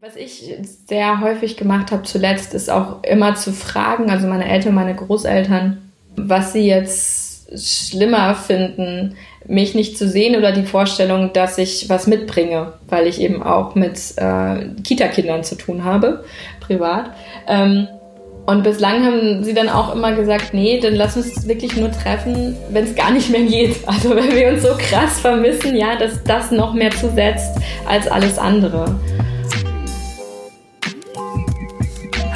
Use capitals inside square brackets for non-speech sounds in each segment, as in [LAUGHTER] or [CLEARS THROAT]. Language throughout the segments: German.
Was ich sehr häufig gemacht habe zuletzt, ist auch immer zu fragen, also meine Eltern, meine Großeltern, was sie jetzt schlimmer finden, mich nicht zu sehen oder die Vorstellung, dass ich was mitbringe, weil ich eben auch mit äh, Kita-Kindern zu tun habe, privat. Ähm, und bislang haben sie dann auch immer gesagt, nee, dann lass uns wirklich nur treffen, wenn es gar nicht mehr geht. [LAUGHS] Also wenn wir uns so krass vermissen, ja, dass das noch mehr zusetzt als alles andere.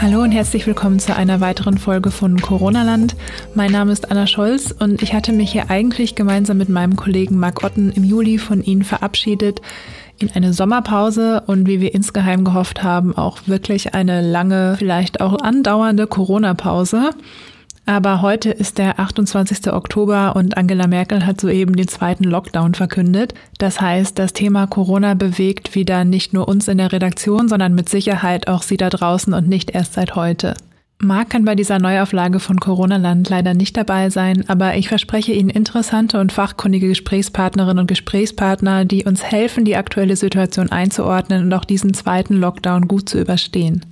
Hallo und herzlich willkommen zu einer weiteren Folge von Corona-Land. Mein Name ist Anna Scholz und ich hatte mich hier eigentlich gemeinsam mit meinem Kollegen Marc Otten im Juli von Ihnen verabschiedet in eine Sommerpause und wie wir insgeheim gehofft haben, auch wirklich eine lange, vielleicht auch andauernde Corona-Pause. Aber heute ist der 28. Oktober und Angela Merkel hat soeben den zweiten Lockdown verkündet. Das heißt, das Thema Corona bewegt wieder nicht nur uns in der Redaktion, sondern mit Sicherheit auch Sie da draußen und nicht erst seit heute. Marc kann bei dieser Neuauflage von Corona Land leider nicht dabei sein, aber ich verspreche Ihnen interessante und fachkundige Gesprächspartnerinnen und Gesprächspartner, die uns helfen, die aktuelle Situation einzuordnen und auch diesen zweiten Lockdown gut zu überstehen.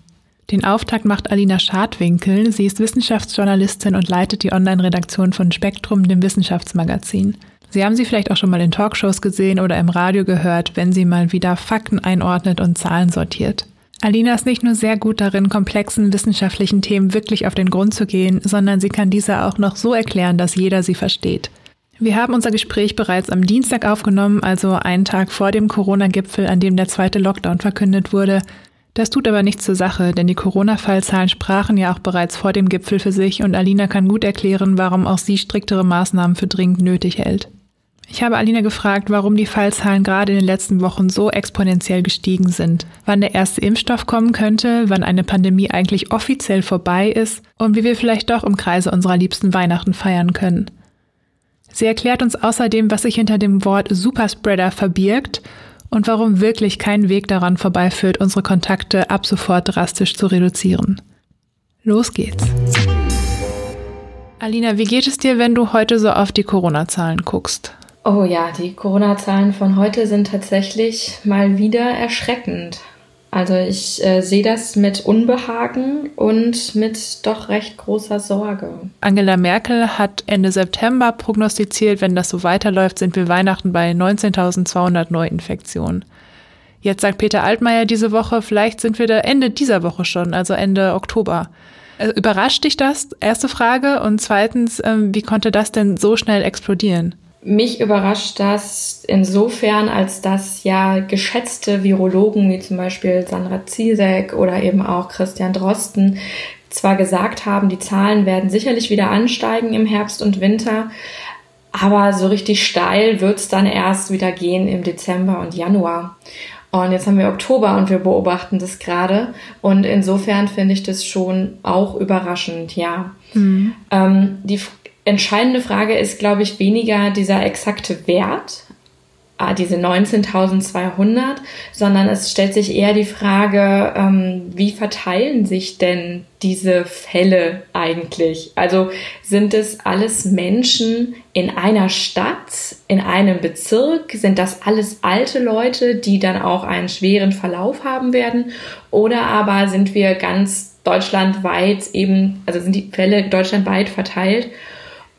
Den Auftakt macht Alina Schadwinkel. Sie ist Wissenschaftsjournalistin und leitet die Online-Redaktion von Spektrum, dem Wissenschaftsmagazin. Sie haben sie vielleicht auch schon mal in Talkshows gesehen oder im Radio gehört, wenn sie mal wieder Fakten einordnet und Zahlen sortiert. Alina ist nicht nur sehr gut darin, komplexen wissenschaftlichen Themen wirklich auf den Grund zu gehen, sondern sie kann diese auch noch so erklären, dass jeder sie versteht. Wir haben unser Gespräch bereits am Dienstag aufgenommen, also einen Tag vor dem Corona-Gipfel, an dem der zweite Lockdown verkündet wurde. Das tut aber nichts zur Sache, denn die Corona-Fallzahlen sprachen ja auch bereits vor dem Gipfel für sich und Alina kann gut erklären, warum auch sie striktere Maßnahmen für dringend nötig hält. Ich habe Alina gefragt, warum die Fallzahlen gerade in den letzten Wochen so exponentiell gestiegen sind, wann der erste Impfstoff kommen könnte, wann eine Pandemie eigentlich offiziell vorbei ist und wie wir vielleicht doch im Kreise unserer liebsten Weihnachten feiern können. Sie erklärt uns außerdem, was sich hinter dem Wort Superspreader verbirgt und warum wirklich kein Weg daran vorbeiführt, unsere Kontakte ab sofort drastisch zu reduzieren. Los geht's. Alina, wie geht es dir, wenn du heute so auf die Corona-Zahlen guckst? Oh ja, die Corona-Zahlen von heute sind tatsächlich mal wieder erschreckend. Also ich äh, sehe das mit Unbehagen und mit doch recht großer Sorge. Angela Merkel hat Ende September prognostiziert, wenn das so weiterläuft, sind wir Weihnachten bei 19.200 Neuinfektionen. Jetzt sagt Peter Altmaier diese Woche, vielleicht sind wir da Ende dieser Woche schon, also Ende Oktober. Also überrascht dich das? Erste Frage. Und zweitens, ähm, wie konnte das denn so schnell explodieren? Mich überrascht das insofern, als dass ja geschätzte Virologen wie zum Beispiel Sandra Ziesek oder eben auch Christian Drosten zwar gesagt haben, die Zahlen werden sicherlich wieder ansteigen im Herbst und Winter, aber so richtig steil wird's dann erst wieder gehen im Dezember und Januar. Und jetzt haben wir Oktober und wir beobachten das gerade. Und insofern finde ich das schon auch überraschend, ja. Mhm. Ähm, die entscheidende Frage ist, glaube ich, weniger dieser exakte Wert, ah, diese 19.200, sondern es stellt sich eher die Frage, ähm, wie verteilen sich denn diese Fälle eigentlich? Also sind es alles Menschen in einer Stadt, in einem Bezirk? Sind das alles alte Leute, die dann auch einen schweren Verlauf haben werden? Oder aber sind wir ganz deutschlandweit eben, also sind die Fälle deutschlandweit verteilt?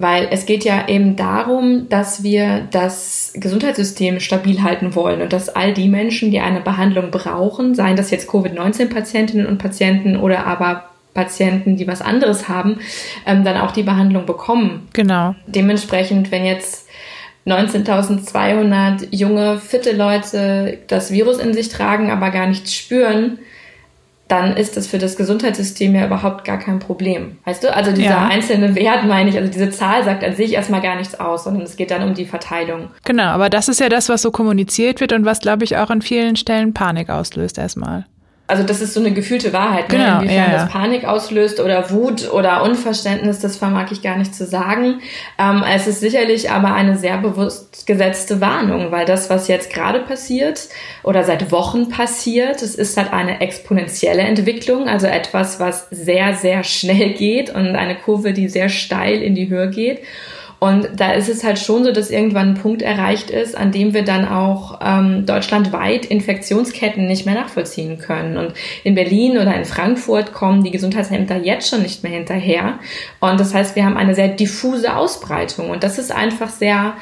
Weil es geht ja eben darum, dass wir das Gesundheitssystem stabil halten wollen und dass all die Menschen, die eine Behandlung brauchen, seien das jetzt Covid-19-Patientinnen und Patienten oder aber Patienten, die was anderes haben, ähm, dann auch die Behandlung bekommen. Genau. Dementsprechend, wenn jetzt 19.200 junge, fitte Leute das Virus in sich tragen, aber gar nichts spüren, dann ist das für das Gesundheitssystem ja überhaupt gar kein Problem. Weißt du? Also dieser ja. einzelne Wert, meine ich, also diese Zahl sagt an sich erstmal gar nichts aus, sondern es geht dann um die Verteilung. Genau, aber das ist ja das, was so kommuniziert wird und was, glaube ich, auch an vielen Stellen Panik auslöst erstmal also das ist so eine gefühlte Wahrheit, ne? genau, inwiefern ja, ja. das Panik auslöst oder Wut oder Unverständnis, das vermag ich gar nicht zu sagen. Ähm, es ist sicherlich aber eine sehr bewusst gesetzte Warnung, weil das, was jetzt gerade passiert oder seit Wochen passiert, es ist halt eine exponentielle Entwicklung, also etwas, was sehr, sehr schnell geht und eine Kurve, die sehr steil in die Höhe geht. Und da ist es halt schon so, dass irgendwann ein Punkt erreicht ist, an dem wir dann auch ähm, deutschlandweit Infektionsketten nicht mehr nachvollziehen können. Und in Berlin oder in Frankfurt kommen die Gesundheitsämter jetzt schon nicht mehr hinterher. Und das heißt, wir haben eine sehr diffuse Ausbreitung. Und das ist einfach sehr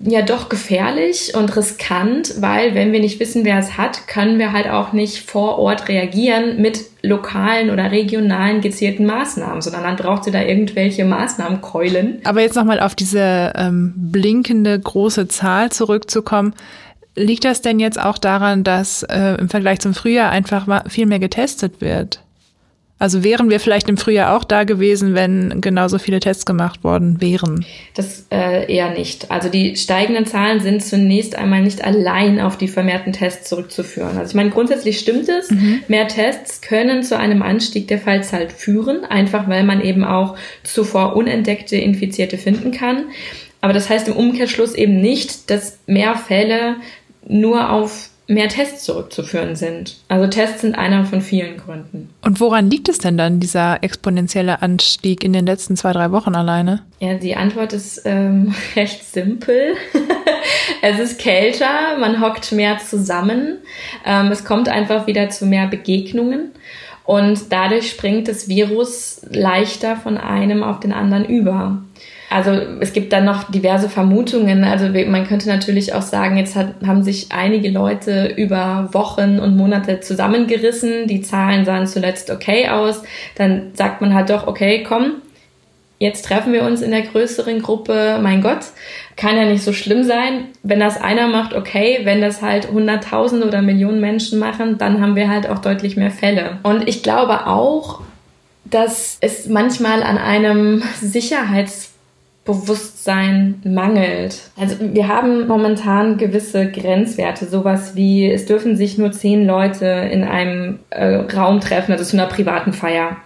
ja doch gefährlich und riskant, weil wenn wir nicht wissen, wer es hat, können wir halt auch nicht vor Ort reagieren mit lokalen oder regionalen gezielten Maßnahmen, sondern dann braucht sie da irgendwelche Maßnahmenkeulen. Aber jetzt nochmal auf diese ähm, blinkende große Zahl zurückzukommen. Liegt das denn jetzt auch daran, dass äh, im Vergleich zum Frühjahr einfach viel mehr getestet wird? Also wären wir vielleicht im Frühjahr auch da gewesen, wenn genauso viele Tests gemacht worden wären? Das äh, eher nicht. Also die steigenden Zahlen sind zunächst einmal nicht allein auf die vermehrten Tests zurückzuführen. Also ich meine, grundsätzlich stimmt es. Mhm. Mehr Tests können zu einem Anstieg der Fallzahl führen, einfach weil man eben auch zuvor unentdeckte Infizierte finden kann. Aber das heißt im Umkehrschluss eben nicht, dass mehr Fälle nur auf mehr Tests zurückzuführen sind. Also Tests sind einer von vielen Gründen. Und woran liegt es denn dann, dieser exponentielle Anstieg in den letzten zwei, drei Wochen alleine? Ja, die Antwort ist ähm, [LAUGHS] recht simpel. [LAUGHS] es ist kälter, man hockt mehr zusammen, ähm, es kommt einfach wieder zu mehr Begegnungen. Und dadurch springt das Virus leichter von einem auf den anderen über. Also es gibt dann noch diverse Vermutungen. Also man könnte natürlich auch sagen, jetzt hat, haben sich einige Leute über Wochen und Monate zusammengerissen. Die Zahlen sahen zuletzt okay aus. Dann sagt man halt doch, okay, komm, jetzt treffen wir uns in der größeren Gruppe. Mein Gott, kann ja nicht so schlimm sein. Wenn das einer macht, okay. Wenn das halt Hunderttausende oder Millionen Menschen machen, dann haben wir halt auch deutlich mehr Fälle. Und ich glaube auch, dass es manchmal an einem [LAUGHS] Sicherheits Bewusstsein mangelt. Also wir haben momentan gewisse Grenzwerte, sowas wie es dürfen sich nur zehn Leute in einem äh, Raum treffen, also zu einer privaten Feier.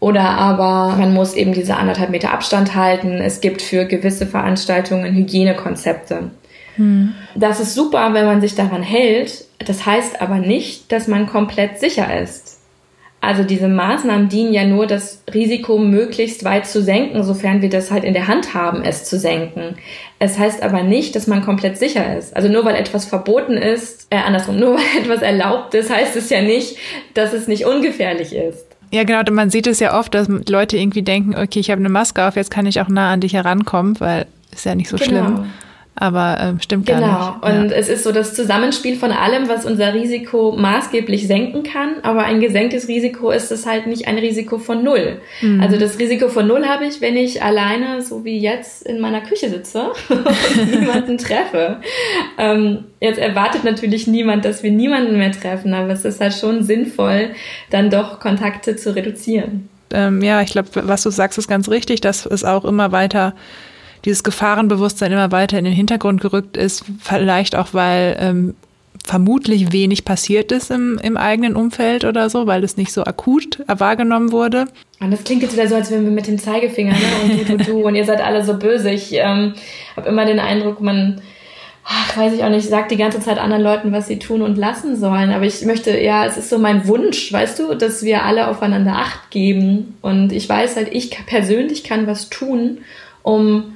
Oder aber man muss eben diese anderthalb Meter Abstand halten. Es gibt für gewisse Veranstaltungen Hygienekonzepte. Hm. Das ist super, wenn man sich daran hält. Das heißt aber nicht, dass man komplett sicher ist. Also diese Maßnahmen dienen ja nur, das Risiko möglichst weit zu senken, sofern wir das halt in der Hand haben, es zu senken. Es heißt aber nicht, dass man komplett sicher ist. Also nur weil etwas verboten ist, äh, andersrum, [LAUGHS] nur weil etwas erlaubt ist, heißt es ja nicht, dass es nicht ungefährlich ist. Ja, genau. Man sieht es ja oft, dass Leute irgendwie denken, okay, ich habe eine Maske auf, jetzt kann ich auch nah an dich herankommen, weil ist ja nicht so genau. schlimm aber äh, stimmt genau. gar nicht. Genau. Und ja. es ist so das Zusammenspiel von allem, was unser Risiko maßgeblich senken kann. Aber ein gesenktes Risiko ist es halt nicht ein Risiko von null. Mhm. Also das Risiko von null habe ich, wenn ich alleine, so wie jetzt, in meiner Küche sitze [LAUGHS] und niemanden treffe. Ähm, jetzt erwartet natürlich niemand, dass wir niemanden mehr treffen, aber es ist halt schon sinnvoll, dann doch Kontakte zu reduzieren. Ähm, ja, ich glaube, was du sagst, ist ganz richtig, dass es auch immer weiter dieses Gefahrenbewusstsein immer weiter in den Hintergrund gerückt ist, vielleicht auch, weil ähm, vermutlich wenig passiert ist im, im eigenen Umfeld oder so, weil es nicht so akut wahrgenommen wurde. Und das klingt jetzt wieder so, als wären wir mit dem Zeigefinger ne? und du, du, du und ihr seid alle so böse. Ich ähm, habe immer den Eindruck, man, ach, weiß ich auch nicht, sagt die ganze Zeit anderen Leuten, was sie tun und lassen sollen. Aber ich möchte, ja, es ist so mein Wunsch, weißt du, dass wir alle aufeinander Acht geben. Und ich weiß halt, ich persönlich kann was tun, um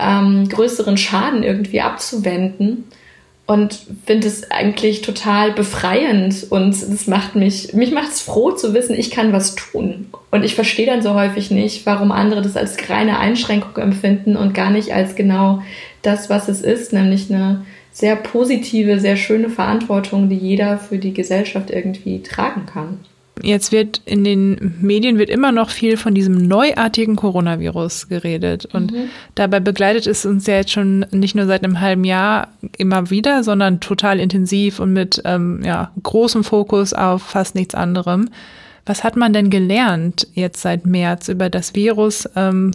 ähm, größeren Schaden irgendwie abzuwenden und finde es eigentlich total befreiend und es macht mich, mich macht es froh zu wissen, ich kann was tun. Und ich verstehe dann so häufig nicht, warum andere das als reine Einschränkung empfinden und gar nicht als genau das, was es ist, nämlich eine sehr positive, sehr schöne Verantwortung, die jeder für die Gesellschaft irgendwie tragen kann. Jetzt wird in den Medien wird immer noch viel von diesem neuartigen Coronavirus geredet. Und mhm. dabei begleitet es uns ja jetzt schon nicht nur seit einem halben Jahr immer wieder, sondern total intensiv und mit ähm, ja, großem Fokus auf fast nichts anderem. Was hat man denn gelernt jetzt seit März über das Virus, ähm,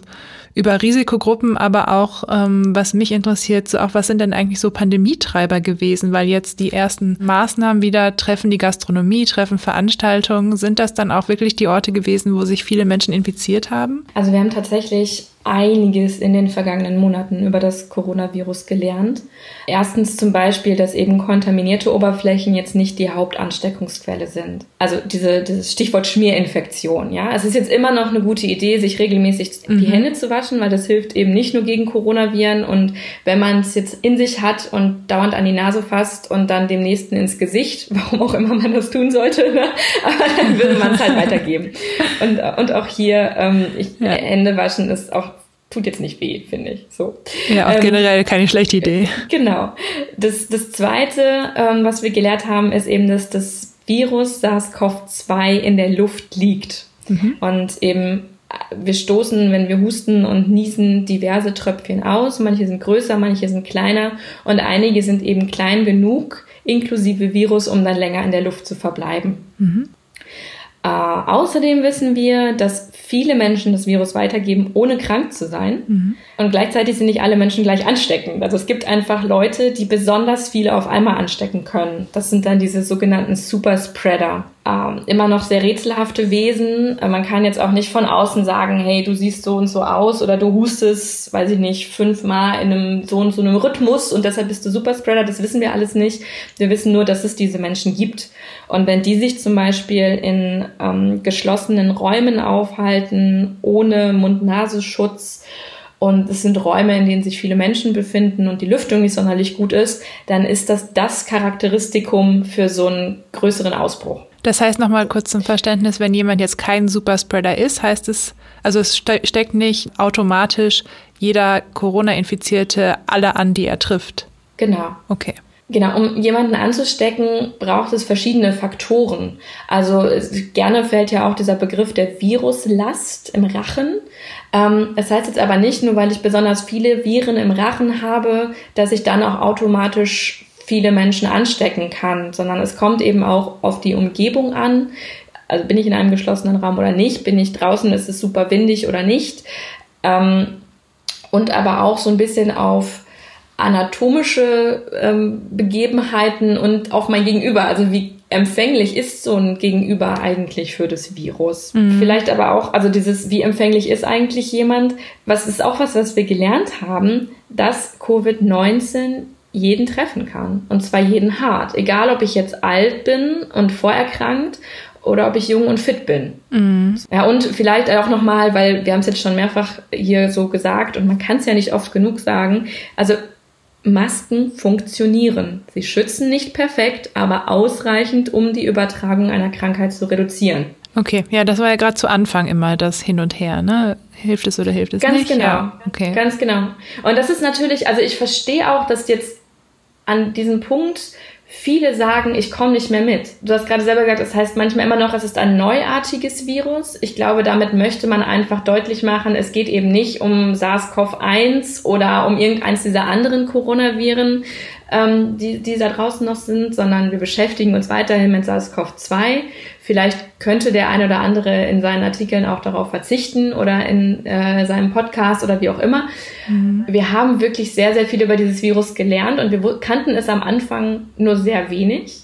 über Risikogruppen, aber auch, ähm, was mich interessiert, so auch was sind denn eigentlich so Pandemietreiber gewesen? Weil jetzt die ersten Maßnahmen wieder treffen die Gastronomie, treffen Veranstaltungen. Sind das dann auch wirklich die Orte gewesen, wo sich viele Menschen infiziert haben? Also wir haben tatsächlich einiges in den vergangenen Monaten über das Coronavirus gelernt. Erstens zum Beispiel, dass eben kontaminierte Oberflächen jetzt nicht die Hauptansteckungsquelle sind. Also diese, dieses Stichwort Schmierinfektion, ja. Es ist jetzt immer noch eine gute Idee, sich regelmäßig mhm. die Hände zu waschen, weil das hilft eben nicht nur gegen Coronaviren und wenn man es jetzt in sich hat und dauernd an die Nase fasst und dann dem nächsten ins Gesicht, [LAUGHS] warum auch immer man das tun sollte, ne? [LAUGHS] aber dann würde man es halt weitergeben. Und, und auch hier, ähm, ich, ja. Hände waschen ist auch tut jetzt nicht weh, finde ich. So. Ja, auch ähm, generell keine schlechte Idee. Genau. Das, das Zweite, ähm, was wir gelernt haben, ist eben, dass das Virus SARS-CoV-2 in der Luft liegt. Mhm. Und eben wir stoßen, wenn wir husten und niesen, diverse Tröpfchen aus. Manche sind größer, manche sind kleiner und einige sind eben klein genug, inklusive Virus, um dann länger in der Luft zu verbleiben. Mhm. Äh, außerdem wissen wir, dass viele Menschen das Virus weitergeben, ohne krank zu sein. Mhm. Und gleichzeitig sind nicht alle Menschen gleich ansteckend. Also es gibt einfach Leute, die besonders viele auf einmal anstecken können. Das sind dann diese sogenannten Superspreader. Ähm, immer noch sehr rätselhafte Wesen. Äh, man kann jetzt auch nicht von außen sagen, hey, du siehst so und so aus oder du hustest, weiß ich nicht, fünfmal in einem so und so einem Rhythmus und deshalb bist du Superspreader. Das wissen wir alles nicht. Wir wissen nur, dass es diese Menschen gibt. Und wenn die sich zum Beispiel in ähm, geschlossenen Räumen aufhalten, ohne Mund-Nasenschutz, und es sind Räume, in denen sich viele Menschen befinden und die Lüftung nicht sonderlich gut ist, dann ist das das Charakteristikum für so einen größeren Ausbruch. Das heißt nochmal kurz zum Verständnis, wenn jemand jetzt kein Superspreader ist, heißt es, also es ste steckt nicht automatisch jeder Corona-Infizierte alle an, die er trifft. Genau. Okay. Genau, um jemanden anzustecken, braucht es verschiedene Faktoren. Also gerne fällt ja auch dieser Begriff der Viruslast im Rachen. Ähm, das heißt jetzt aber nicht, nur weil ich besonders viele Viren im Rachen habe, dass ich dann auch automatisch viele Menschen anstecken kann, sondern es kommt eben auch auf die Umgebung an. Also bin ich in einem geschlossenen Raum oder nicht? Bin ich draußen? Ist es super windig oder nicht? Ähm, und aber auch so ein bisschen auf anatomische ähm, Begebenheiten und auf mein Gegenüber. Also wie empfänglich ist so ein Gegenüber eigentlich für das Virus? Mhm. Vielleicht aber auch, also dieses, wie empfänglich ist eigentlich jemand? Was ist auch was, was wir gelernt haben, dass Covid-19 jeden treffen kann. Und zwar jeden hart. Egal, ob ich jetzt alt bin und vorerkrankt oder ob ich jung und fit bin. Mhm. Ja, und vielleicht auch nochmal, weil wir haben es jetzt schon mehrfach hier so gesagt und man kann es ja nicht oft genug sagen. Also Masken funktionieren. Sie schützen nicht perfekt, aber ausreichend, um die Übertragung einer Krankheit zu reduzieren. Okay, ja, das war ja gerade zu Anfang immer das Hin und Her, ne? Hilft es oder hilft es Ganz nicht? Ganz genau. Ja, okay. Ganz genau. Und das ist natürlich, also ich verstehe auch, dass jetzt an diesem Punkt viele sagen, ich komme nicht mehr mit. Du hast gerade selber gesagt, das heißt manchmal immer noch, es ist ein neuartiges Virus. Ich glaube, damit möchte man einfach deutlich machen, es geht eben nicht um SARS-CoV-1 oder um irgendeins dieser anderen Coronaviren, ähm, die, die da draußen noch sind, sondern wir beschäftigen uns weiterhin mit SARS-CoV-2. Vielleicht könnte der eine oder andere in seinen Artikeln auch darauf verzichten oder in äh, seinem Podcast oder wie auch immer. Mhm. Wir haben wirklich sehr, sehr viel über dieses Virus gelernt und wir kannten es am Anfang nur sehr wenig.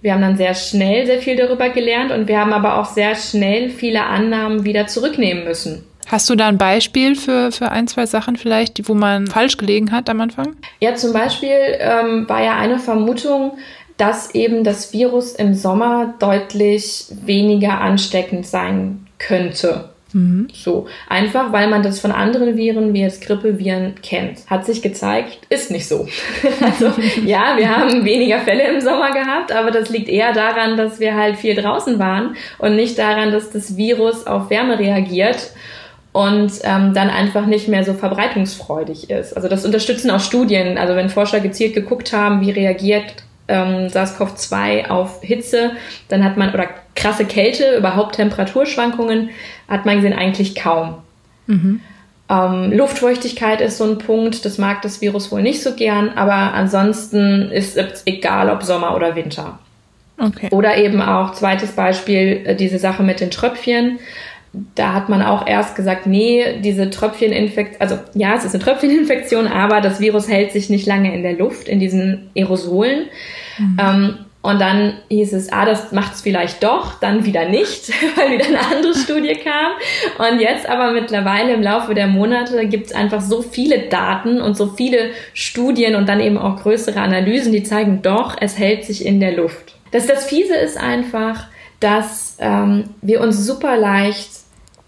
Wir haben dann sehr schnell sehr viel darüber gelernt und wir haben aber auch sehr schnell viele Annahmen wieder zurücknehmen müssen. Hast du da ein Beispiel für, für ein, zwei Sachen vielleicht, wo man falsch gelegen hat am Anfang? Ja, zum Beispiel ähm, war ja eine Vermutung, dass eben das Virus im Sommer deutlich weniger ansteckend sein könnte. Mhm. So, einfach weil man das von anderen Viren wie jetzt Grippeviren kennt. Hat sich gezeigt, ist nicht so. [LAUGHS] also ja, wir haben weniger Fälle im Sommer gehabt, aber das liegt eher daran, dass wir halt viel draußen waren und nicht daran, dass das Virus auf Wärme reagiert und ähm, dann einfach nicht mehr so verbreitungsfreudig ist. Also das unterstützen auch Studien. Also wenn Forscher gezielt geguckt haben, wie reagiert ähm, SARS-CoV-2 auf Hitze, dann hat man, oder krasse Kälte, überhaupt Temperaturschwankungen, hat man gesehen eigentlich kaum. Mhm. Ähm, Luftfeuchtigkeit ist so ein Punkt, das mag das Virus wohl nicht so gern, aber ansonsten ist es egal, ob Sommer oder Winter. Okay. Oder eben auch, zweites Beispiel, äh, diese Sache mit den Tröpfchen da hat man auch erst gesagt, nee, diese Tröpfcheninfektion, also ja, es ist eine Tröpfcheninfektion, aber das Virus hält sich nicht lange in der Luft, in diesen Aerosolen. Mhm. Ähm, Und dann hieß es, ah, das macht es vielleicht doch, dann wieder nicht, [LAUGHS] weil wieder eine andere Studie kam. Und jetzt aber mittlerweile im Laufe der Monate gibt es einfach so viele Daten und so viele Studien und dann eben auch größere Analysen, die zeigen doch, es hält sich in der Luft. Das, das Fiese ist einfach, dass ähm, wir uns super leicht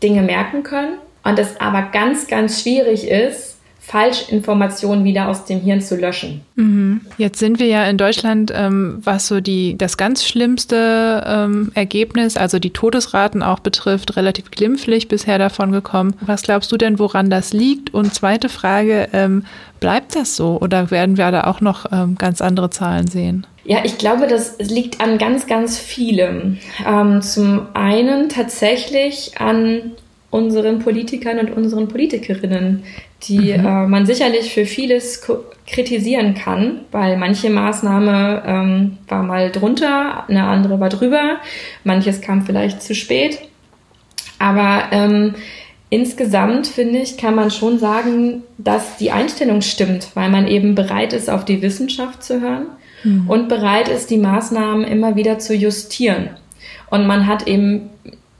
Dinge merken können und es aber ganz, ganz schwierig ist, Falschinformationen wieder aus dem Hirn zu löschen. Mhm. Jetzt sind wir ja in Deutschland, ähm, was so die, das ganz schlimmste ähm, Ergebnis, also die Todesraten auch betrifft, relativ glimpflich bisher davon gekommen. Was glaubst du denn, woran das liegt? Und zweite Frage, ähm, bleibt das so oder werden wir da auch noch ähm, ganz andere Zahlen sehen? Ja, ich glaube, das liegt an ganz, ganz vielem. Ähm, zum einen tatsächlich an unseren Politikern und unseren Politikerinnen, die mhm. äh, man sicherlich für vieles kritisieren kann, weil manche Maßnahme ähm, war mal drunter, eine andere war drüber, manches kam vielleicht zu spät. Aber ähm, insgesamt, finde ich, kann man schon sagen, dass die Einstellung stimmt, weil man eben bereit ist, auf die Wissenschaft zu hören mhm. und bereit ist, die Maßnahmen immer wieder zu justieren. Und man hat eben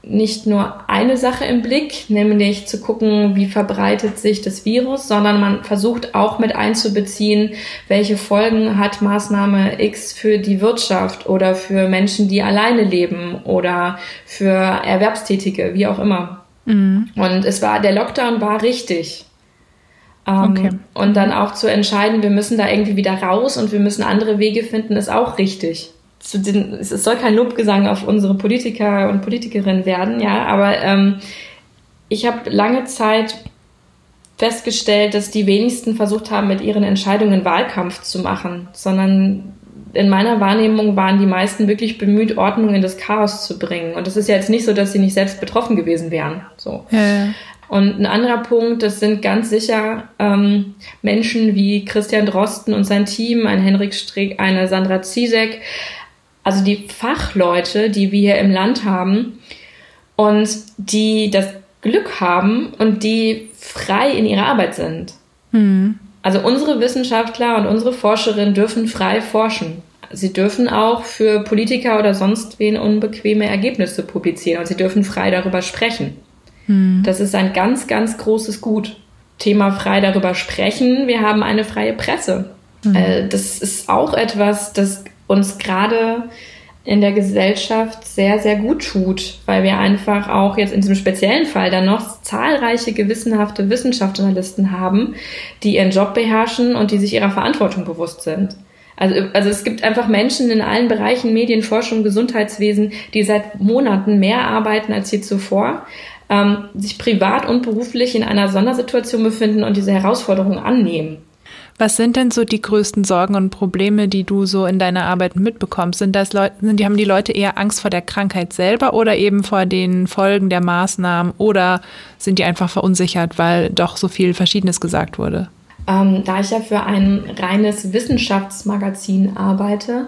nicht nur eine Sache im Blick, nämlich zu gucken, wie verbreitet sich das Virus, sondern man versucht auch mit einzubeziehen, welche Folgen hat Maßnahme X für die Wirtschaft oder für Menschen, die alleine leben oder für Erwerbstätige, wie auch immer. Mhm. Und es war, der Lockdown war richtig. Ähm, okay. Und dann auch zu entscheiden, wir müssen da irgendwie wieder raus und wir müssen andere Wege finden, ist auch richtig den, es soll kein Lobgesang auf unsere Politiker und Politikerinnen werden, ja, aber ähm, ich habe lange Zeit festgestellt, dass die wenigsten versucht haben, mit ihren Entscheidungen Wahlkampf zu machen, sondern in meiner Wahrnehmung waren die meisten wirklich bemüht, Ordnung in das Chaos zu bringen. Und es ist ja jetzt nicht so, dass sie nicht selbst betroffen gewesen wären. So. Ja, ja. Und ein anderer Punkt, das sind ganz sicher ähm, Menschen wie Christian Drosten und sein Team, ein Henrik Strick, eine Sandra Zizek, also die Fachleute, die wir hier im Land haben und die das Glück haben und die frei in ihrer Arbeit sind. Mhm. Also unsere Wissenschaftler und unsere Forscherinnen dürfen frei forschen. Sie dürfen auch für Politiker oder sonst wen unbequeme Ergebnisse publizieren und sie dürfen frei darüber sprechen. Mhm. Das ist ein ganz, ganz großes Gut. Thema frei darüber sprechen. Wir haben eine freie Presse. Mhm. Das ist auch etwas, das uns gerade in der Gesellschaft sehr, sehr gut tut, weil wir einfach auch jetzt in diesem speziellen Fall dann noch zahlreiche gewissenhafte Wissenschaftsjournalisten haben, die ihren Job beherrschen und die sich ihrer Verantwortung bewusst sind. Also, also es gibt einfach Menschen in allen Bereichen Medien, Forschung, Gesundheitswesen, die seit Monaten mehr arbeiten als je zuvor, ähm, sich privat und beruflich in einer Sondersituation befinden und diese Herausforderungen annehmen. Was sind denn so die größten Sorgen und Probleme, die du so in deiner Arbeit mitbekommst? Sind das Leute, sind, die, haben die Leute eher Angst vor der Krankheit selber oder eben vor den Folgen der Maßnahmen oder sind die einfach verunsichert, weil doch so viel Verschiedenes gesagt wurde? Ähm, da ich ja für ein reines Wissenschaftsmagazin arbeite,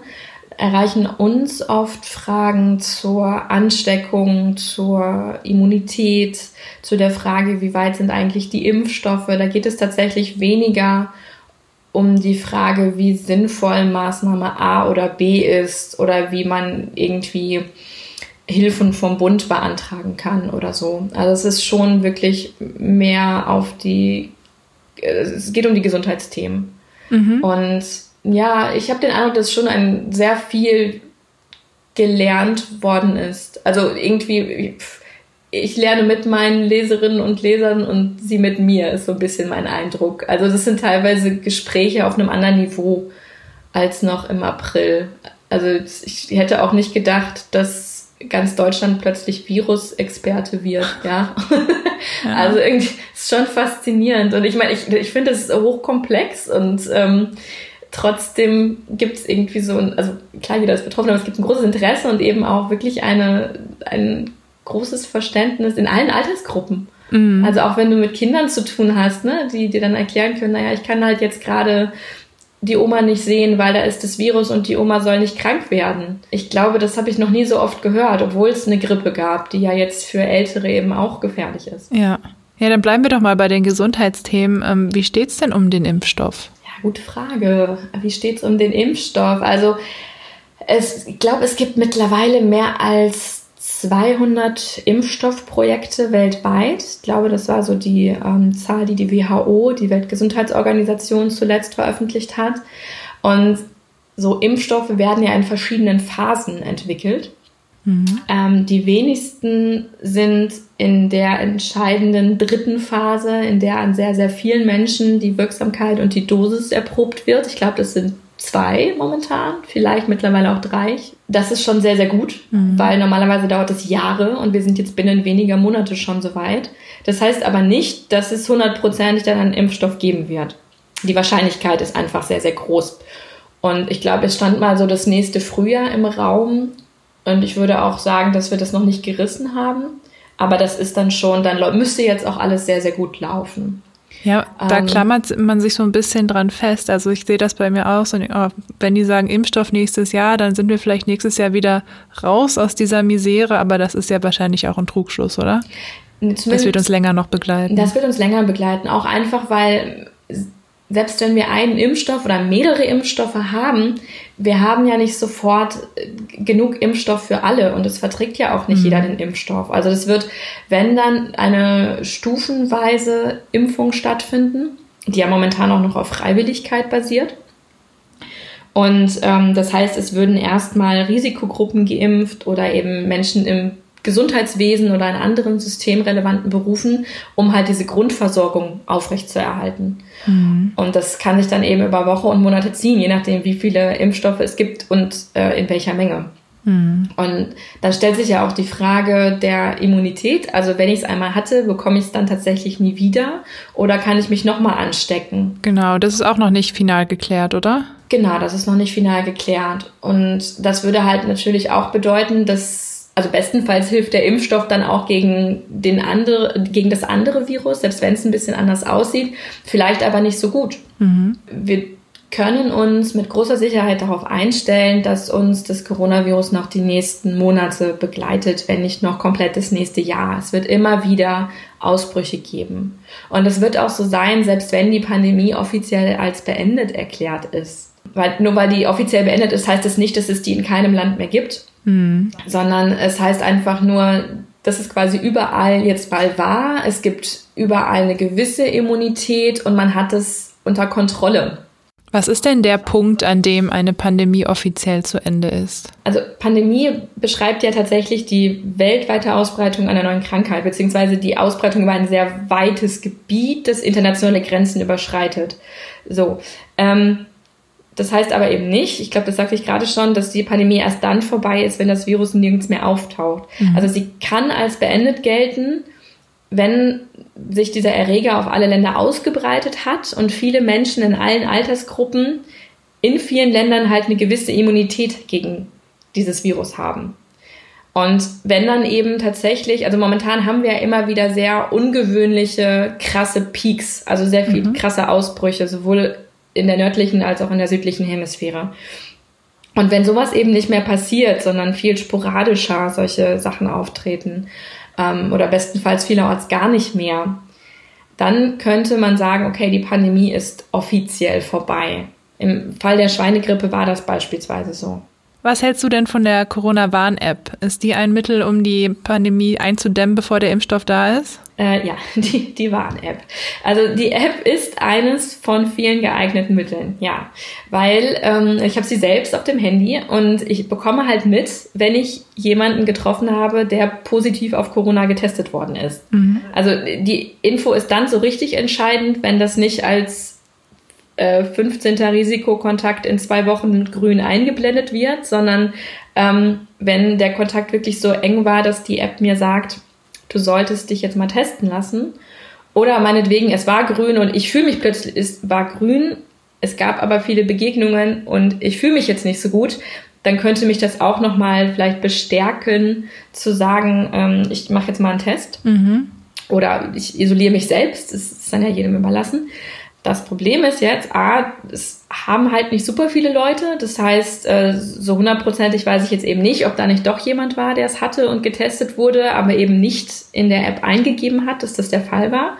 erreichen uns oft Fragen zur Ansteckung, zur Immunität, zu der Frage, wie weit sind eigentlich die Impfstoffe. Da geht es tatsächlich weniger um die Frage, wie sinnvoll Maßnahme A oder B ist oder wie man irgendwie Hilfen vom Bund beantragen kann oder so. Also es ist schon wirklich mehr auf die, es geht um die Gesundheitsthemen. Mhm. Und ja, ich habe den Eindruck, dass schon ein sehr viel gelernt worden ist. Also irgendwie, ich lerne mit meinen Leserinnen und Lesern und sie mit mir, ist so ein bisschen mein Eindruck. Also das sind teilweise Gespräche auf einem anderen Niveau als noch im April. Also ich hätte auch nicht gedacht, dass ganz Deutschland plötzlich Virusexperte wird, [LAUGHS] ja. ja. Also irgendwie ist schon faszinierend. Und ich meine, ich, ich finde es hochkomplex und ähm, trotzdem gibt es irgendwie so ein, also klar, jeder ist betroffen, aber es gibt ein großes Interesse und eben auch wirklich eine, ein großes Verständnis in allen Altersgruppen. Mhm. Also auch wenn du mit Kindern zu tun hast, ne, die dir dann erklären können, naja, ich kann halt jetzt gerade die Oma nicht sehen, weil da ist das Virus und die Oma soll nicht krank werden. Ich glaube, das habe ich noch nie so oft gehört, obwohl es eine Grippe gab, die ja jetzt für Ältere eben auch gefährlich ist. Ja. Ja, dann bleiben wir doch mal bei den Gesundheitsthemen. Ähm, wie steht es denn um den Impfstoff? Gute Frage. Wie steht es um den Impfstoff? Also Es, ich glaube, es gibt mittlerweile mehr als 200 Impfstoffprojekte weltweit. Ich glaube, das war so die ähm, Zahl, die die WHO, die Weltgesundheitsorganisation, zuletzt veröffentlicht hat. Und so Impfstoffe werden ja in verschiedenen Phasen entwickelt. Mhm. Ähm, die wenigsten sind in der entscheidenden dritten Phase, in der an sehr, sehr vielen Menschen die Wirksamkeit und die Dosis erprobt wird. Ich glaube, das sind zwei momentan, vielleicht mittlerweile auch drei. Das ist schon sehr, sehr gut, mhm. weil normalerweise dauert es Jahre und wir sind jetzt binnen weniger Monate schon so weit. Das heißt aber nicht, dass es hundertprozentig dann einen Impfstoff geben wird. Die Wahrscheinlichkeit ist einfach sehr, sehr groß. Und ich glaube, es stand mal so das nächste Frühjahr im Raum. Und ich würde auch sagen, dass wir das noch nicht gerissen haben. Aber das ist dann schon, dann müsste jetzt auch alles sehr, sehr gut laufen. Ja, da ähm, klammert man sich so ein bisschen dran fest. Also ich sehe das bei mir auch so, oh, wenn die sagen Impfstoff nächstes Jahr, dann sind wir vielleicht nächstes Jahr wieder raus aus dieser Misere, aber das ist ja wahrscheinlich auch ein Trugschluss, oder? Das wird uns länger noch begleiten. Das wird uns länger begleiten, auch einfach, weil selbst wenn wir einen Impfstoff oder mehrere Impfstoffe haben, wir haben ja nicht sofort äh, genug Impfstoff für alle und es verträgt ja auch nicht mhm. jeder den Impfstoff. Also es wird, wenn dann eine stufenweise Impfung stattfinden, die ja momentan auch noch auf Freiwilligkeit basiert. Und ähm, das heißt, es würden erstmal Risikogruppen geimpft oder eben Menschen im Gesundheitswesen oder in anderen systemrelevanten Berufen, um halt diese Grundversorgung aufrechtzuerhalten. Mhm. Und das kann sich dann eben über Wochen und Monate ziehen, je nachdem, wie viele Impfstoffe es gibt und äh, in welcher Menge. Mhm. Und dann stellt sich ja auch die Frage der Immunität. Also wenn ich es einmal hatte, bekomme ich es dann tatsächlich nie wieder oder kann ich mich nochmal anstecken? Genau, das ist auch noch nicht final geklärt, oder? Genau, das ist noch nicht final geklärt. Und das würde halt natürlich auch bedeuten, dass also bestenfalls hilft der Impfstoff dann auch gegen den andere, gegen das andere Virus, selbst wenn es ein bisschen anders aussieht, vielleicht aber nicht so gut. Mhm. Wir können uns mit großer Sicherheit darauf einstellen, dass uns das Coronavirus noch die nächsten Monate begleitet, wenn nicht noch komplett das nächste Jahr. Es wird immer wieder Ausbrüche geben. Und es wird auch so sein, selbst wenn die Pandemie offiziell als beendet erklärt ist. Weil, nur weil die offiziell beendet ist, heißt das nicht, dass es die in keinem Land mehr gibt mhm. sondern es heißt einfach nur, dass es quasi überall jetzt mal war. Es gibt überall eine gewisse Immunität und man hat es unter Kontrolle. Was ist denn der Punkt, an dem eine Pandemie offiziell zu Ende ist? Also Pandemie beschreibt ja tatsächlich die weltweite Ausbreitung einer neuen Krankheit, beziehungsweise die Ausbreitung über ein sehr weites Gebiet, das internationale Grenzen überschreitet. So. Ähm, das heißt aber eben nicht, ich glaube, das sagte ich gerade schon, dass die Pandemie erst dann vorbei ist, wenn das Virus nirgends mehr auftaucht. Mhm. Also sie kann als beendet gelten, wenn sich dieser Erreger auf alle Länder ausgebreitet hat und viele Menschen in allen Altersgruppen in vielen Ländern halt eine gewisse Immunität gegen dieses Virus haben. Und wenn dann eben tatsächlich, also momentan haben wir ja immer wieder sehr ungewöhnliche, krasse Peaks, also sehr viel mhm. krasse Ausbrüche, sowohl in der nördlichen als auch in der südlichen Hemisphäre. Und wenn sowas eben nicht mehr passiert, sondern viel sporadischer solche Sachen auftreten ähm, oder bestenfalls vielerorts gar nicht mehr, dann könnte man sagen, okay, die Pandemie ist offiziell vorbei. Im Fall der Schweinegrippe war das beispielsweise so. Was hältst du denn von der Corona-Warn-App? Ist die ein Mittel, um die Pandemie einzudämmen, bevor der Impfstoff da ist? Äh, ja, [LAUGHS] die, die Warn-App. Also die App ist eines von vielen geeigneten Mitteln, ja. Weil ähm, ich habe sie selbst auf dem Handy und ich bekomme halt mit, wenn ich jemanden getroffen habe, der positiv auf Corona getestet worden ist. Mhm. Also die Info ist dann so richtig entscheidend, wenn das nicht als äh, 15. Risikokontakt in zwei Wochen grün eingeblendet wird, sondern ähm, wenn der Kontakt wirklich so eng war, dass die App mir sagt, du solltest dich jetzt mal testen lassen. Oder meinetwegen, es war grün und ich fühle mich plötzlich, es war grün, es gab aber viele Begegnungen und ich fühle mich jetzt nicht so gut, dann könnte mich das auch nochmal vielleicht bestärken, zu sagen, ähm, ich mache jetzt mal einen Test. Mhm. Oder ich isoliere mich selbst, das ist dann ja jedem überlassen. Das Problem ist jetzt, A, es haben halt nicht super viele Leute. Das heißt, äh, so hundertprozentig weiß ich jetzt eben nicht, ob da nicht doch jemand war, der es hatte und getestet wurde, aber eben nicht in der App eingegeben hat, dass das der Fall war.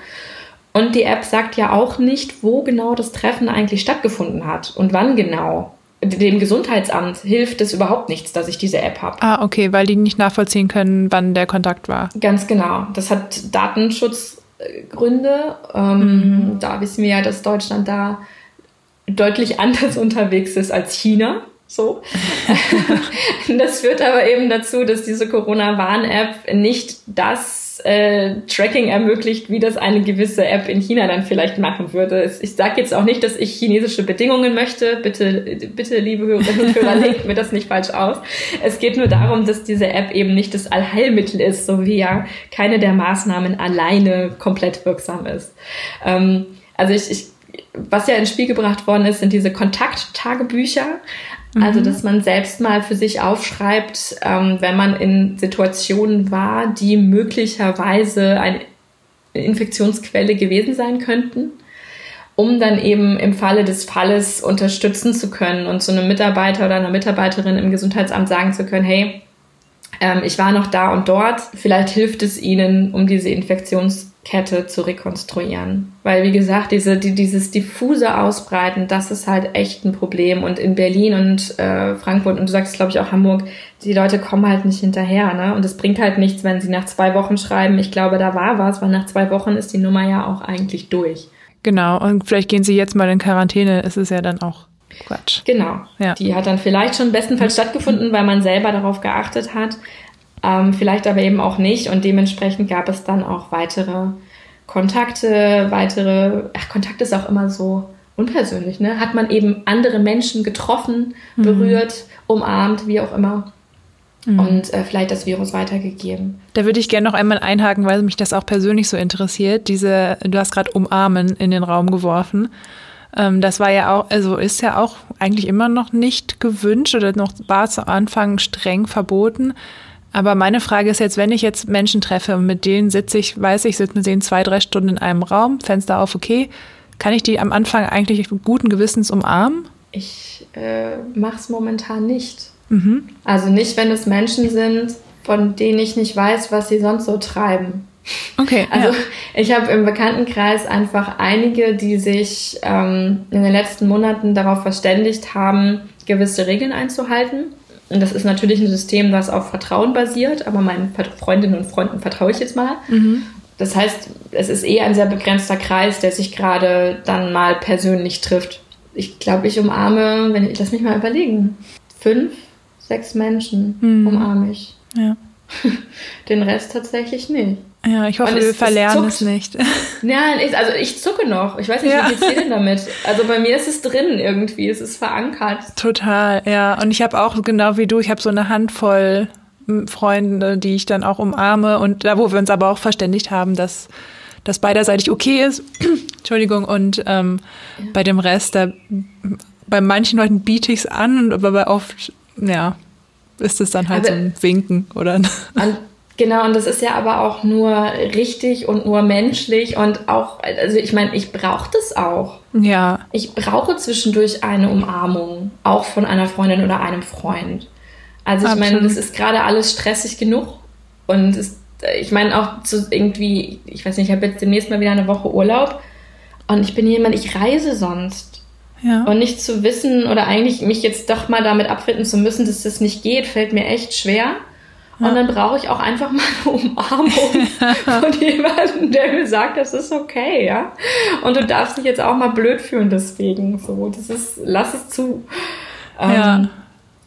Und die App sagt ja auch nicht, wo genau das Treffen eigentlich stattgefunden hat und wann genau. dem Gesundheitsamt hilft es überhaupt nichts, dass ich diese App habe. Ah, okay, weil die nicht nachvollziehen können, wann der Kontakt war. Ganz genau. Das hat Datenschutzgründe. Ähm, mhm. Da wissen wir ja, dass Deutschland da deutlich anders [LAUGHS] unterwegs ist als China. So. [LAUGHS] das führt aber eben dazu, dass diese Corona-Warn-App nicht das äh, Tracking ermöglicht, wie das eine gewisse App in China dann vielleicht machen würde. Ich sage jetzt auch nicht, dass ich chinesische Bedingungen möchte. Bitte, bitte, liebe Hörerinnen und Hörer, [LAUGHS] legt mir das nicht falsch aus. Es geht nur darum, dass diese App eben nicht das Allheilmittel ist, so wie ja keine der Maßnahmen alleine komplett wirksam ist. Ähm, also ich, ich was ja ins Spiel gebracht worden ist, sind diese Kontakttagebücher. Also, mhm. dass man selbst mal für sich aufschreibt, ähm, wenn man in Situationen war, die möglicherweise eine Infektionsquelle gewesen sein könnten, um dann eben im Falle des Falles unterstützen zu können und zu einem Mitarbeiter oder einer Mitarbeiterin im Gesundheitsamt sagen zu können, hey, ähm, ich war noch da und dort, vielleicht hilft es Ihnen, um diese Infektionskette zu rekonstruieren. Weil, wie gesagt, diese, die, dieses diffuse Ausbreiten, das ist halt echt ein Problem. Und in Berlin und äh, Frankfurt und du sagst, glaube ich, auch Hamburg, die Leute kommen halt nicht hinterher. Ne? Und es bringt halt nichts, wenn sie nach zwei Wochen schreiben, ich glaube, da war was, weil nach zwei Wochen ist die Nummer ja auch eigentlich durch. Genau, und vielleicht gehen sie jetzt mal in Quarantäne, ist es ja dann auch Quatsch. Genau. Ja. Die hat dann vielleicht schon bestenfalls stattgefunden, weil man selber darauf geachtet hat. Ähm, vielleicht aber eben auch nicht. Und dementsprechend gab es dann auch weitere Kontakte, weitere. Ach, Kontakt ist auch immer so unpersönlich, ne? Hat man eben andere Menschen getroffen, mhm. berührt, umarmt, wie auch immer. Mhm. Und äh, vielleicht das Virus weitergegeben. Da würde ich gerne noch einmal einhaken, weil mich das auch persönlich so interessiert. Diese, du hast gerade umarmen in den Raum geworfen. Ähm, das war ja auch, also ist ja auch eigentlich immer noch nicht gewünscht oder noch war zu Anfang streng verboten. Aber meine Frage ist jetzt, wenn ich jetzt Menschen treffe und mit denen sitze ich, weiß ich, sitze mit denen zwei, drei Stunden in einem Raum, Fenster auf, okay, kann ich die am Anfang eigentlich guten Gewissens umarmen? Ich äh, mache es momentan nicht. Mhm. Also nicht, wenn es Menschen sind, von denen ich nicht weiß, was sie sonst so treiben. Okay. Also ja. ich habe im Bekanntenkreis einfach einige, die sich ähm, in den letzten Monaten darauf verständigt haben, gewisse Regeln einzuhalten. Und das ist natürlich ein System, das auf Vertrauen basiert, aber meinen Freundinnen und Freunden vertraue ich jetzt mal. Mhm. Das heißt, es ist eh ein sehr begrenzter Kreis, der sich gerade dann mal persönlich trifft. Ich glaube, ich umarme, wenn ich lass mich mal überlegen, fünf, sechs Menschen mhm. umarme ich. Ja. [LAUGHS] Den Rest tatsächlich nicht. Ja, ich hoffe, es, wir verlernen es, es nicht. [LAUGHS] Nein, ich, also ich zucke noch. Ich weiß nicht, ja. wie geht's dir denn damit? Also bei mir ist es drin irgendwie, es ist verankert. Total, ja. Und ich habe auch genau wie du, ich habe so eine Handvoll Freunde, die ich dann auch umarme und da, wo wir uns aber auch verständigt haben, dass das beiderseitig okay ist. [CLEARS THROAT] Entschuldigung. Und ähm, ja. bei dem Rest, da bei manchen Leuten biete ich es an, aber bei oft, ja, ist es dann halt aber so ein Winken oder ein. [LAUGHS] Genau, und das ist ja aber auch nur richtig und nur menschlich und auch, also ich meine, ich brauche das auch. Ja. Ich brauche zwischendurch eine Umarmung, auch von einer Freundin oder einem Freund. Also ich meine, das ist gerade alles stressig genug und es, ich meine auch zu irgendwie, ich weiß nicht, ich habe jetzt demnächst mal wieder eine Woche Urlaub und ich bin jemand, ich reise sonst. Ja. Und nicht zu wissen oder eigentlich mich jetzt doch mal damit abfinden zu müssen, dass das nicht geht, fällt mir echt schwer. Und dann brauche ich auch einfach mal eine Umarmung [LAUGHS] von jemandem, der mir sagt, das ist okay, ja. Und du darfst dich jetzt auch mal blöd fühlen deswegen. So, das ist, lass es zu. ja. Ähm,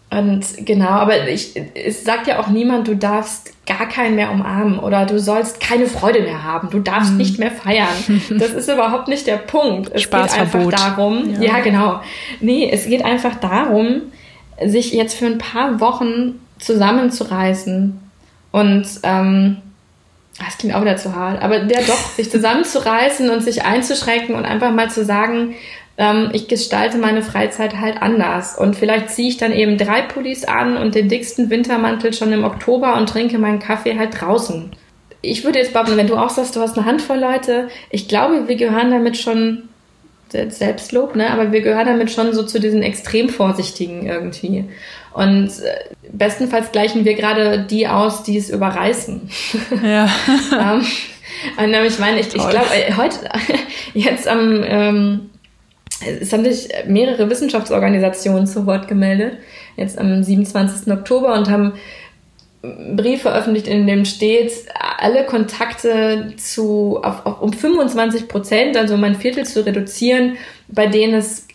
und genau, aber ich, es sagt ja auch niemand, du darfst gar keinen mehr umarmen oder du sollst keine Freude mehr haben, du darfst mhm. nicht mehr feiern. Das ist überhaupt nicht der Punkt. Es geht einfach darum, ja. ja genau. Nee, es geht einfach darum, sich jetzt für ein paar Wochen zusammenzureißen und ähm, das klingt auch wieder zu hart, aber der doch, [LAUGHS] sich zusammenzureißen und sich einzuschränken und einfach mal zu sagen, ähm, ich gestalte meine Freizeit halt anders. Und vielleicht ziehe ich dann eben drei Pullis an und den dicksten Wintermantel schon im Oktober und trinke meinen Kaffee halt draußen. Ich würde jetzt behaupten, wenn du auch sagst, du hast eine Handvoll Leute, ich glaube, wir gehören damit schon Selbstlob, ne? Aber wir gehören damit schon so zu diesen extrem Vorsichtigen irgendwie. Und äh, bestenfalls gleichen wir gerade die aus, die es überreißen. Ja. [LAUGHS] [LAUGHS] ähm, und ich meine, ich, ich glaube, äh, heute, [LAUGHS] jetzt am, ähm, es haben sich mehrere Wissenschaftsorganisationen zu Wort gemeldet, jetzt am 27. Oktober und haben Brief veröffentlicht, in dem steht, alle Kontakte zu, auf, auf, um 25 Prozent, also um ein Viertel zu reduzieren, bei denen es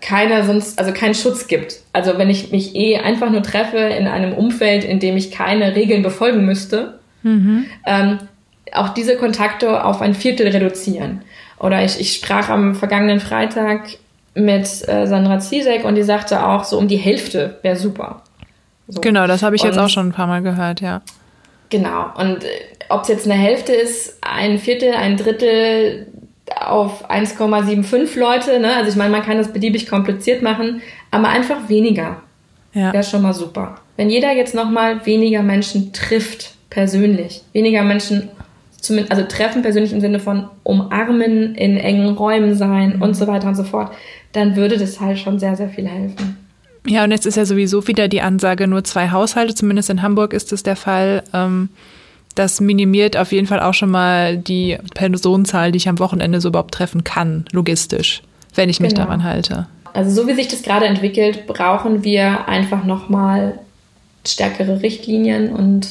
keiner sonst, also keinen Schutz gibt. Also wenn ich mich eh einfach nur treffe in einem Umfeld, in dem ich keine Regeln befolgen müsste, mhm. ähm, auch diese Kontakte auf ein Viertel reduzieren. Oder ich, ich sprach am vergangenen Freitag mit äh, Sandra Zizek und die sagte auch, so um die Hälfte wäre super. So. Genau, das habe ich und, jetzt auch schon ein paar Mal gehört, ja. Genau. Und äh, ob es jetzt eine Hälfte ist, ein Viertel, ein Drittel auf 1,75 Leute, ne? Also ich meine, man kann das beliebig kompliziert machen, aber einfach weniger. Ja. Wäre schon mal super. Wenn jeder jetzt nochmal weniger Menschen trifft, persönlich, weniger Menschen zumindest, also treffen persönlich im Sinne von umarmen, in engen Räumen sein und so weiter und so fort, dann würde das halt schon sehr, sehr viel helfen. Ja, und jetzt ist ja sowieso wieder die Ansage, nur zwei Haushalte, zumindest in Hamburg ist es der Fall. Ähm, das minimiert auf jeden Fall auch schon mal die Personenzahl, die ich am Wochenende so überhaupt treffen kann, logistisch, wenn ich mich genau. daran halte. Also so wie sich das gerade entwickelt, brauchen wir einfach nochmal stärkere Richtlinien und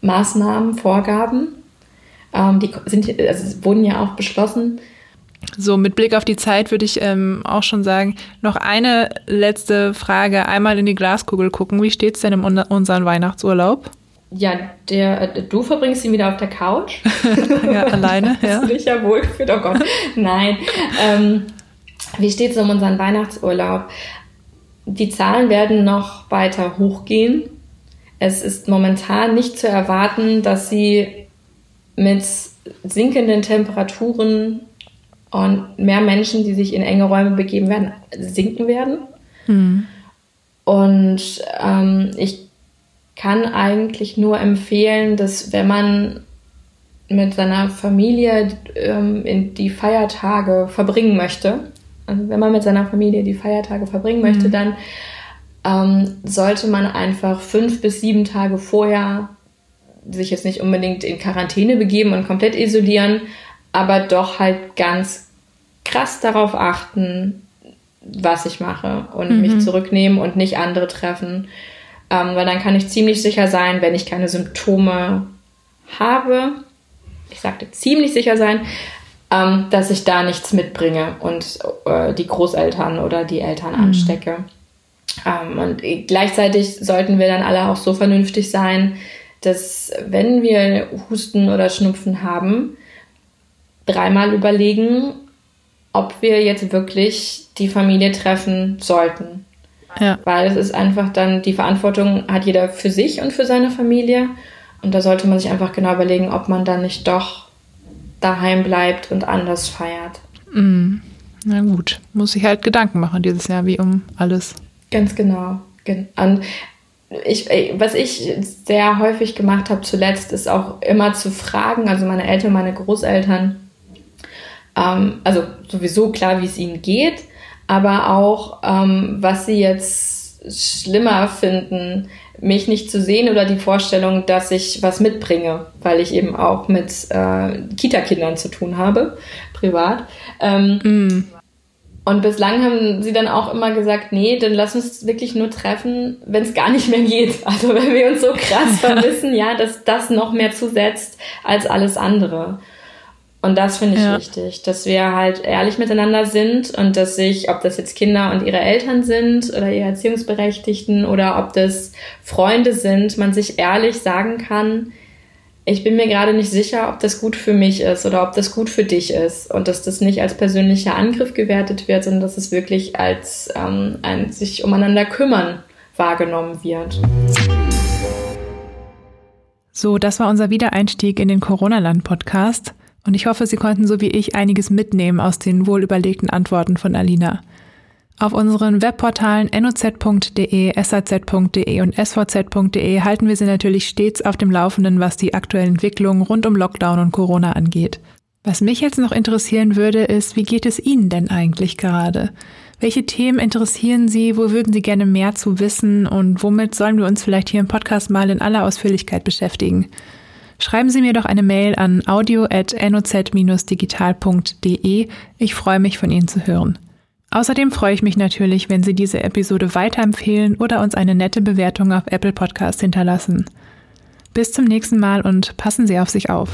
Maßnahmen, Vorgaben. Ähm, die sind, also wurden ja auch beschlossen. So, mit Blick auf die Zeit würde ich ähm, auch schon sagen, noch eine letzte Frage. Einmal in die Glaskugel gucken. Wie steht es denn in unserem Weihnachtsurlaub? Ja, der, äh, du verbringst ihn wieder auf der Couch. [LAUGHS] ja, alleine, [LAUGHS] ja. Hast du dich ja wohlgefühlt? Oh Gott, nein. Ähm, wie steht es um unseren Weihnachtsurlaub? Die Zahlen werden noch weiter hochgehen. Es ist momentan nicht zu erwarten, dass sie mit sinkenden Temperaturen und mehr Menschen, die sich in enge Räume begeben werden, sinken werden. Mhm. Und ähm, ich kann eigentlich nur empfehlen, dass wenn man mit seiner Familie ähm, in die Feiertage verbringen möchte, also wenn man mit seiner Familie die Feiertage verbringen möchte, mhm. dann ähm, sollte man einfach fünf bis sieben Tage vorher sich jetzt nicht unbedingt in Quarantäne begeben und komplett isolieren, aber doch halt ganz krass darauf achten, was ich mache und mhm. mich zurücknehmen und nicht andere treffen ähm, weil dann kann ich ziemlich sicher sein, wenn ich keine Symptome habe, ich sagte ziemlich sicher sein, ähm, dass ich da nichts mitbringe und äh, die Großeltern oder die Eltern mhm. anstecke. Ähm, und gleichzeitig sollten wir dann alle auch so vernünftig sein, dass wenn wir Husten oder Schnupfen haben, dreimal überlegen, ob wir jetzt wirklich die Familie treffen sollten. Ja. Weil es ist einfach dann, die Verantwortung hat jeder für sich und für seine Familie. Und da sollte man sich einfach genau überlegen, ob man dann nicht doch daheim bleibt und anders feiert. Mm. Na gut, muss ich halt Gedanken machen dieses Jahr, wie um alles. Ganz genau. Und ich, was ich sehr häufig gemacht habe zuletzt, ist auch immer zu fragen, also meine Eltern, meine Großeltern, ähm, also sowieso klar, wie es ihnen geht, aber auch, ähm, was sie jetzt schlimmer finden, mich nicht zu sehen oder die Vorstellung, dass ich was mitbringe, weil ich eben auch mit äh, Kita-Kindern zu tun habe, privat. Ähm, mm. Und bislang haben sie dann auch immer gesagt, nee, dann lass uns wirklich nur treffen, wenn es gar nicht mehr geht. [LAUGHS] Also wenn wir uns so krass [LAUGHS] vermissen, ja, dass das noch mehr zusetzt als alles andere. Und das finde ich ja. wichtig, dass wir halt ehrlich miteinander sind und dass sich, ob das jetzt Kinder und ihre Eltern sind oder ihre Erziehungsberechtigten oder ob das Freunde sind, man sich ehrlich sagen kann, ich bin mir gerade nicht sicher, ob das gut für mich ist oder ob das gut für dich ist und dass das nicht als persönlicher Angriff gewertet wird, sondern dass es wirklich als ähm, ein sich umeinander kümmern wahrgenommen wird. So, das war unser Wiedereinstieg in den Corona-Land-Podcast. Und ich hoffe, Sie konnten so wie ich einiges mitnehmen aus den wohlüberlegten Antworten von Alina. Auf unseren Webportalen noz.de, saz.de und svz.de halten wir Sie natürlich stets auf dem Laufenden, was die aktuellen Entwicklungen rund um Lockdown und Corona angeht. Was mich jetzt noch interessieren würde, ist, wie geht es Ihnen denn eigentlich gerade? Welche Themen interessieren Sie? Wo würden Sie gerne mehr zu wissen? Und womit sollen wir uns vielleicht hier im Podcast mal in aller Ausführlichkeit beschäftigen? Schreiben Sie mir doch eine Mail an audio.noz-digital.de. Ich freue mich, von Ihnen zu hören. Außerdem freue ich mich natürlich, wenn Sie diese Episode weiterempfehlen oder uns eine nette Bewertung auf Apple Podcast hinterlassen. Bis zum nächsten Mal und passen Sie auf sich auf.